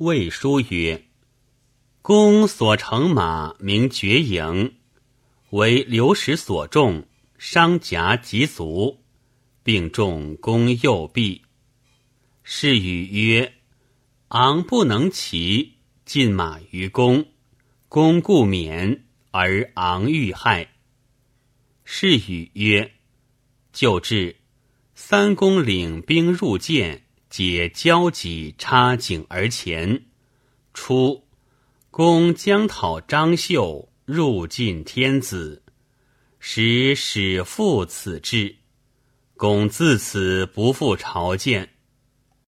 魏书曰：“公所乘马名绝营，为流矢所中，伤甲及足，并中公右臂。是语曰：‘昂不能骑，进马于公，公故免，而昂遇害。’是语曰：‘就至。’”三公领兵入见，解交戟插颈而前。出，公将讨张绣，入晋天子，使使复此志。公自此不复朝见。